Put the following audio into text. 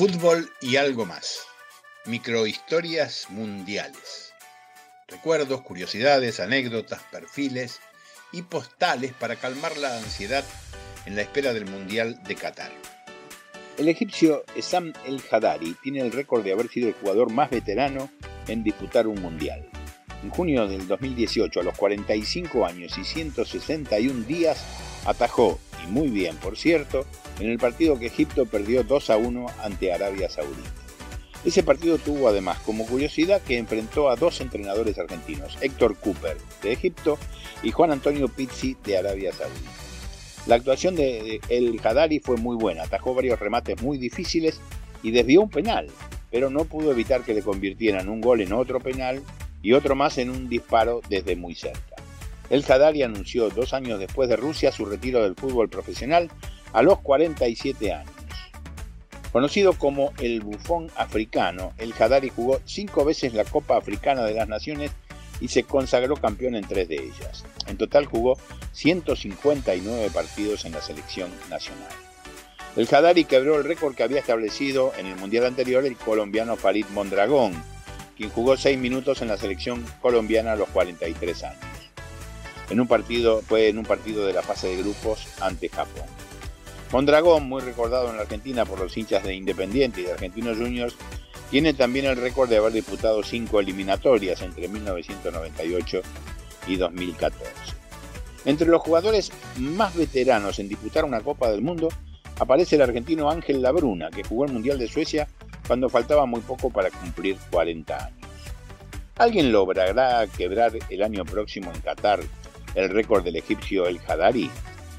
Fútbol y algo más. Microhistorias mundiales. Recuerdos, curiosidades, anécdotas, perfiles y postales para calmar la ansiedad en la espera del Mundial de Qatar. El egipcio Essam El Hadari tiene el récord de haber sido el jugador más veterano en disputar un Mundial. En junio del 2018, a los 45 años y 161 días, atajó, y muy bien por cierto, en el partido que Egipto perdió 2 a 1 ante Arabia Saudita. Ese partido tuvo además como curiosidad que enfrentó a dos entrenadores argentinos, Héctor Cooper de Egipto y Juan Antonio Pizzi de Arabia Saudita. La actuación de El Hadari fue muy buena, atajó varios remates muy difíciles y desvió un penal, pero no pudo evitar que le convirtieran un gol en otro penal y otro más en un disparo desde muy cerca. El Hadari anunció dos años después de Rusia su retiro del fútbol profesional a los 47 años. Conocido como el bufón africano, el Hadari jugó cinco veces la Copa Africana de las Naciones y se consagró campeón en tres de ellas. En total jugó 159 partidos en la selección nacional. El Hadari quebró el récord que había establecido en el Mundial anterior el colombiano Farid Mondragón, quien jugó seis minutos en la selección colombiana a los 43 años. En un partido, fue en un partido de la fase de grupos ante Japón. Mondragón, muy recordado en la Argentina por los hinchas de Independiente y de Argentinos Juniors, tiene también el récord de haber disputado cinco eliminatorias entre 1998 y 2014. Entre los jugadores más veteranos en disputar una Copa del Mundo aparece el argentino Ángel Labruna, que jugó el Mundial de Suecia cuando faltaba muy poco para cumplir 40 años. ¿Alguien logrará quebrar el año próximo en Qatar el récord del egipcio El Hadari?